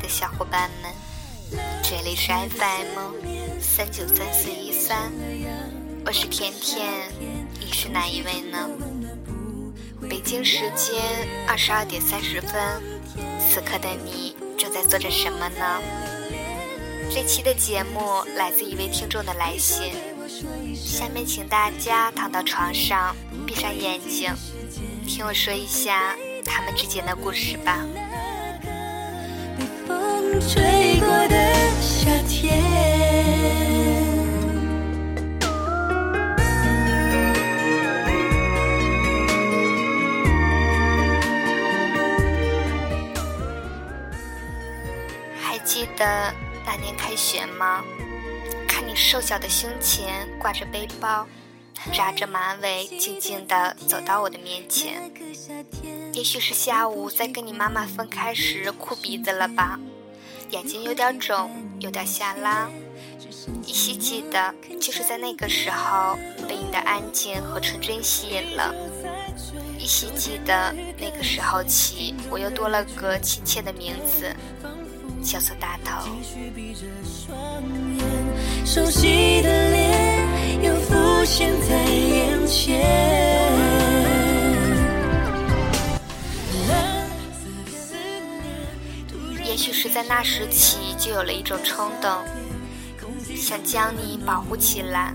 的小伙伴们，这里是 FM 三九三四一三，我是甜甜，你是哪一位呢？北京时间二十二点三十分，此刻的你正在做着什么呢？这期的节目来自一位听众的来信，下面请大家躺到床上，闭上眼睛，听我说一下他们之间的故事吧。吹过的夏天。还记得那年开学吗？看你瘦小的胸前挂着背包，扎着马尾，静静地走到我的面前。也许是下午在跟你妈妈分开时哭鼻子了吧，眼睛有点肿，有点下拉。依稀记得，就是在那个时候被你的安静和纯真吸引了。依稀记得，那个时候起，我又多了个亲切的名字，叫做大头。熟悉的脸又浮现在眼前。许是在那时起，就有了一种冲动，想将你保护起来，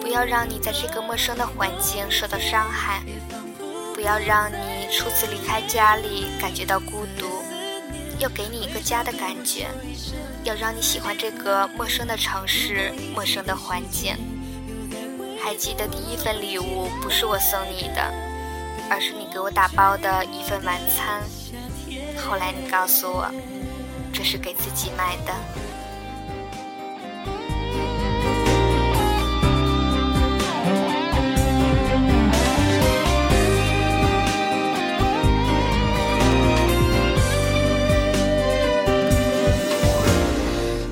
不要让你在这个陌生的环境受到伤害，不要让你初次离开家里感觉到孤独，要给你一个家的感觉，要让你喜欢这个陌生的城市、陌生的环境。还记得第一份礼物不是我送你的，而是你给我打包的一份晚餐。后来你告诉我，这是给自己买的。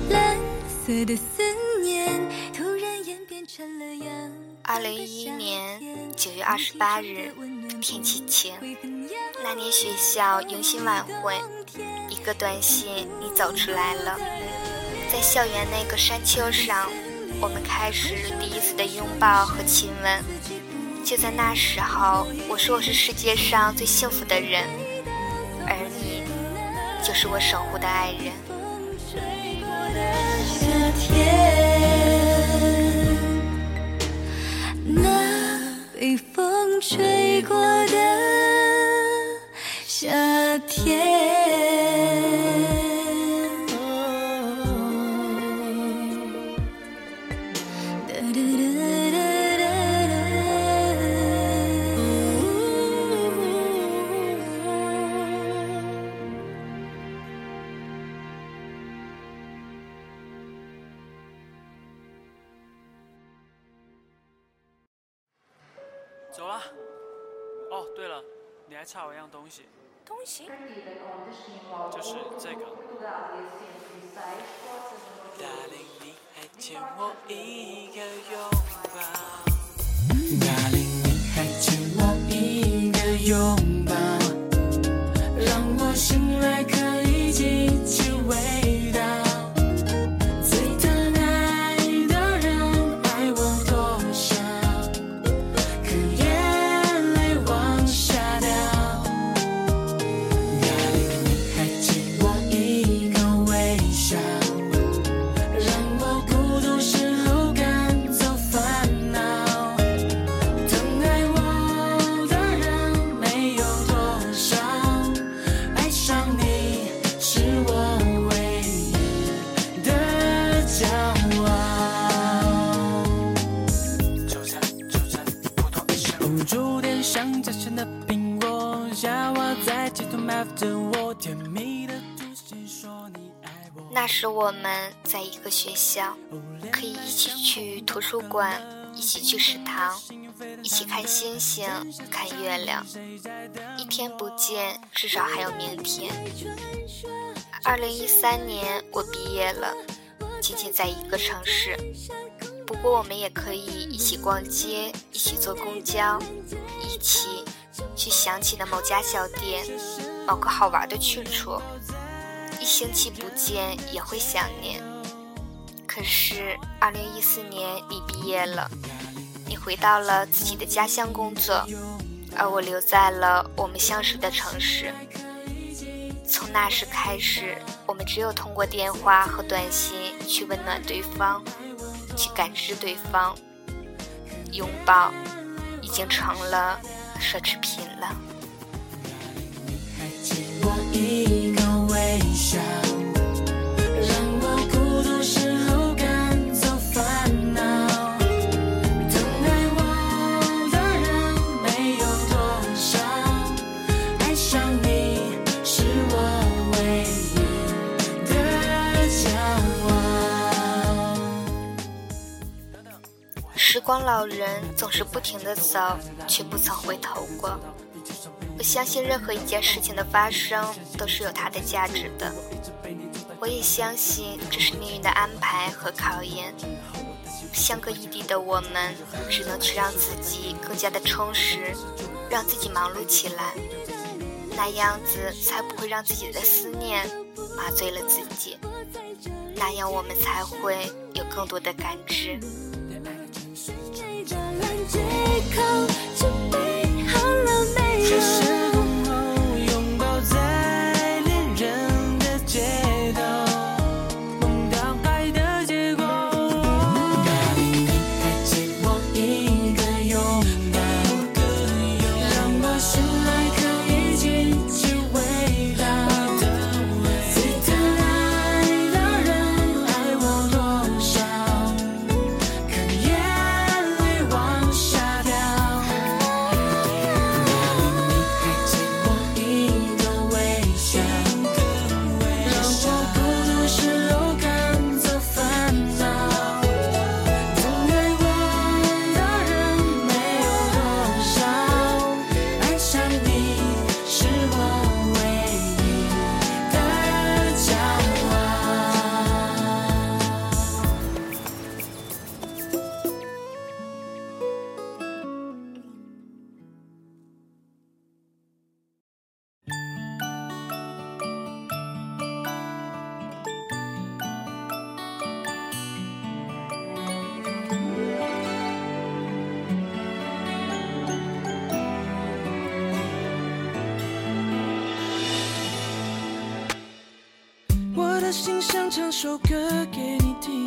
蓝色的思念突然演变成了阳。二零一一年九月二十八日，天气晴。那年学校迎新晚会，一个短信，你走出来了，在校园那个山丘上，我们开始第一次的拥抱和亲吻。就在那时候，我说我是世界上最幸福的人，而你，就是我守护的爱人。夏天，吹过的夏天。走了。哦，对了，你还差我一样东西，东西？就是这个。Darling，你还欠我一个拥抱。Darling，你还欠我一个拥抱，让我醒来可以记起味我。那时我们在一个学校，可以一起去图书馆，一起去食堂，一起看星星、看月亮。一天不见，至少还有明天。二零一三年我毕业了，仅仅在一个城市。不过我们也可以一起逛街，一起坐公交，一起去想起的某家小店，某个好玩的去处。一星期不见也会想念。可是二零一四年你毕业了，你回到了自己的家乡工作，而我留在了我们相识的城市。从那时开始，我们只有通过电话和短信去温暖对方，去感知对方。拥抱已经成了奢侈品了。还给我一个微笑，让我孤独时候赶走烦恼。疼爱我的人没有多少，爱上你是我唯一的骄傲。时光老人总是不停地走，却不曾回头过。我相信任何一件事情的发生都是有它的价值的。我也相信这是命运的安排和考验。相隔异地的我们，只能去让自己更加的充实，让自己忙碌起来，那样子才不会让自己的思念麻醉了自己，那样我们才会有更多的感知。想唱首歌给你听，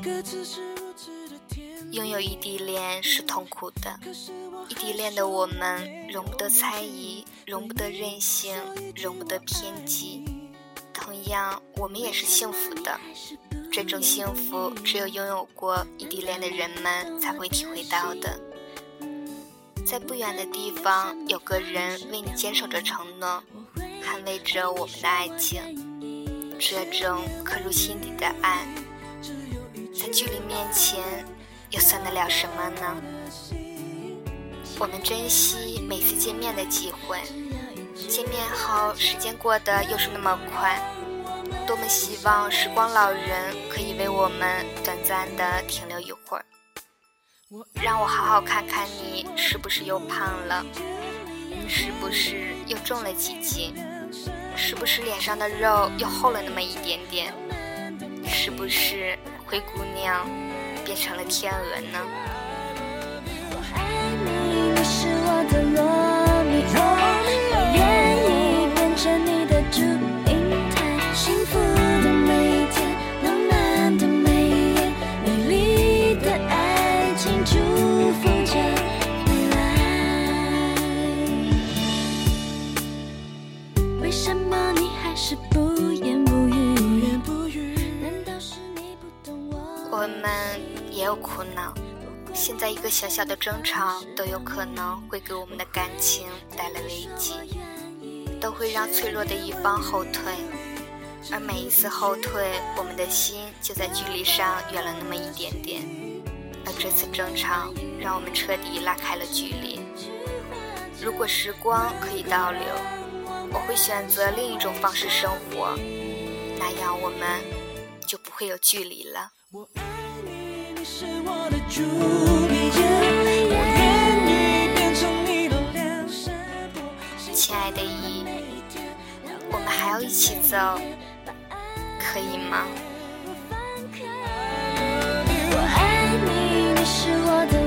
歌词是如此的甜。拥有异地恋是痛苦的，异地恋的我们容不得猜疑，容不得任性，容不得偏激。同样，我们也是幸福的。这种幸福只有拥有过异地恋的人们才会体会到的。在不远的地方，有个人为你坚守着承诺，捍卫着我们的爱情。这种刻入心底的爱，在距离面前，又算得了什么呢？我们珍惜每次见面的机会，见面后时间过得又是那么快，多么希望时光老人可以为我们短暂的停留一会儿，让我好好看看你是不是又胖了，是不是又重了几斤，是不是脸上的肉又厚了那么一点点，是不是灰姑娘变成了天鹅呢？爱你，你是我的罗我？们也有苦恼，现在一个小小的争吵都有可能会给我们的感情带来危机，都会让脆弱的一方后退，而每一次后退，我们的心就在距离上远了那么一点点。而这次争吵让我们彻底拉开了距离。如果时光可以倒流，我会选择另一种方式生活，那样我们就不会有距离了。是我的朱丽叶，我愿意变成你的脸山坡。亲爱的伊，我们还要一起走，可以吗？我爱你，你是我的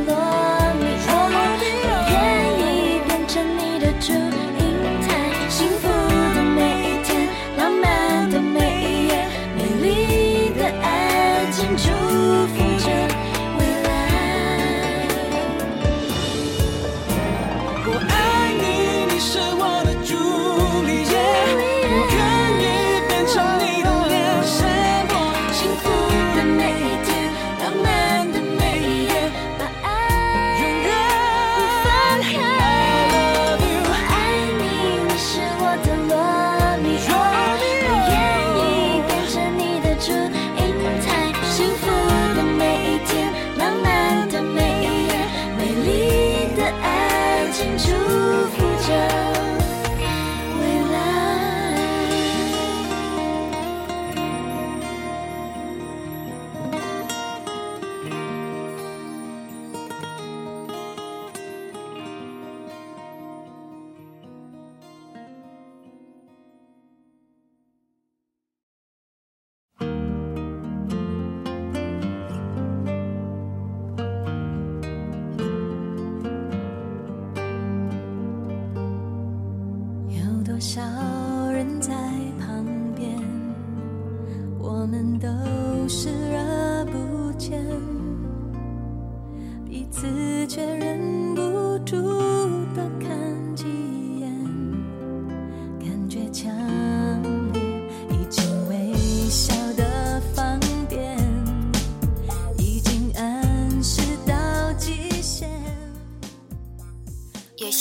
爱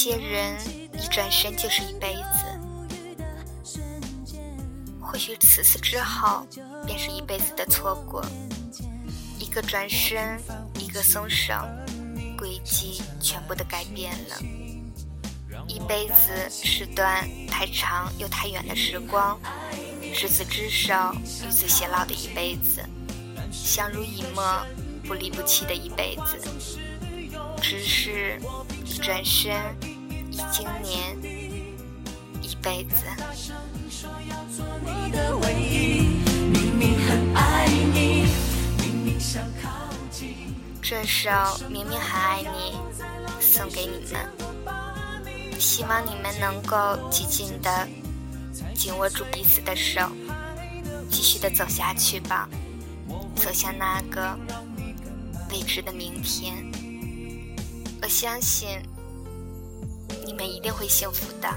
些人一转身就是一辈子，或许此次之后便是一辈子的错过。一个转身，一个松手，轨迹全部都改变了。一辈子是段太长又太远的时光，执子之手，与子偕老的一辈子，相濡以沫，不离不弃的一辈子。只是一转身，一经年，一辈子。这首《明明很爱你》送给你们，希望你们能够紧紧的紧握住彼此的手，继续的走下去吧，走向那个未知的明天。我相信你们一定会幸福的。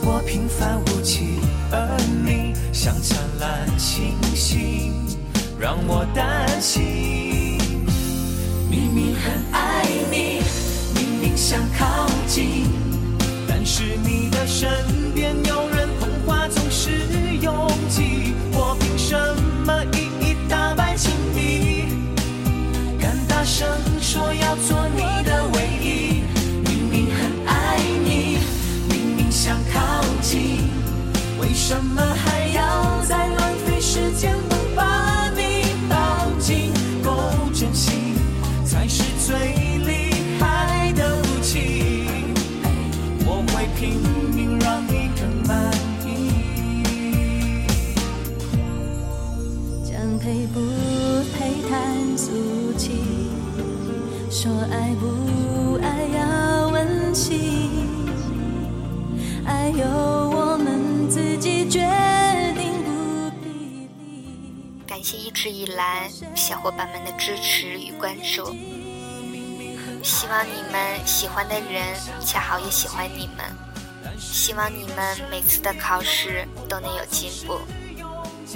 我平凡无奇，而你像灿烂星星，让我担心。但是你的身边有人捧花总是拥挤，我凭什么一一打败情敌？敢大声说要做你的唯一，明明很爱你，明明想靠近，为什么还小伙伴们的支持与关注。希望你们喜欢的人恰好也喜欢你们。希望你们每次的考试都能有进步。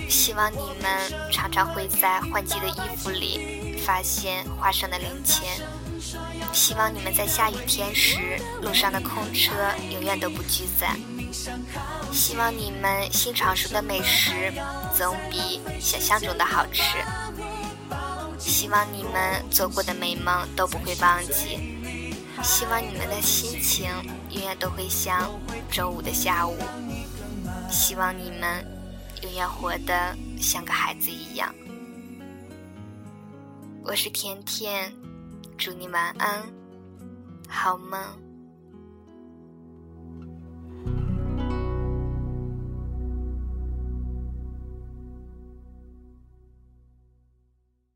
希望你们常常会在换季的衣服里发现花生的零钱。希望你们在下雨天时路上的空车永远都不聚散。希望你们新尝试的美食总比想象中的好吃。希望你们做过的美梦都不会忘记，希望你们的心情永远都会像周五的下午，希望你们永远活得像个孩子一样。我是甜甜，祝你晚安，好梦。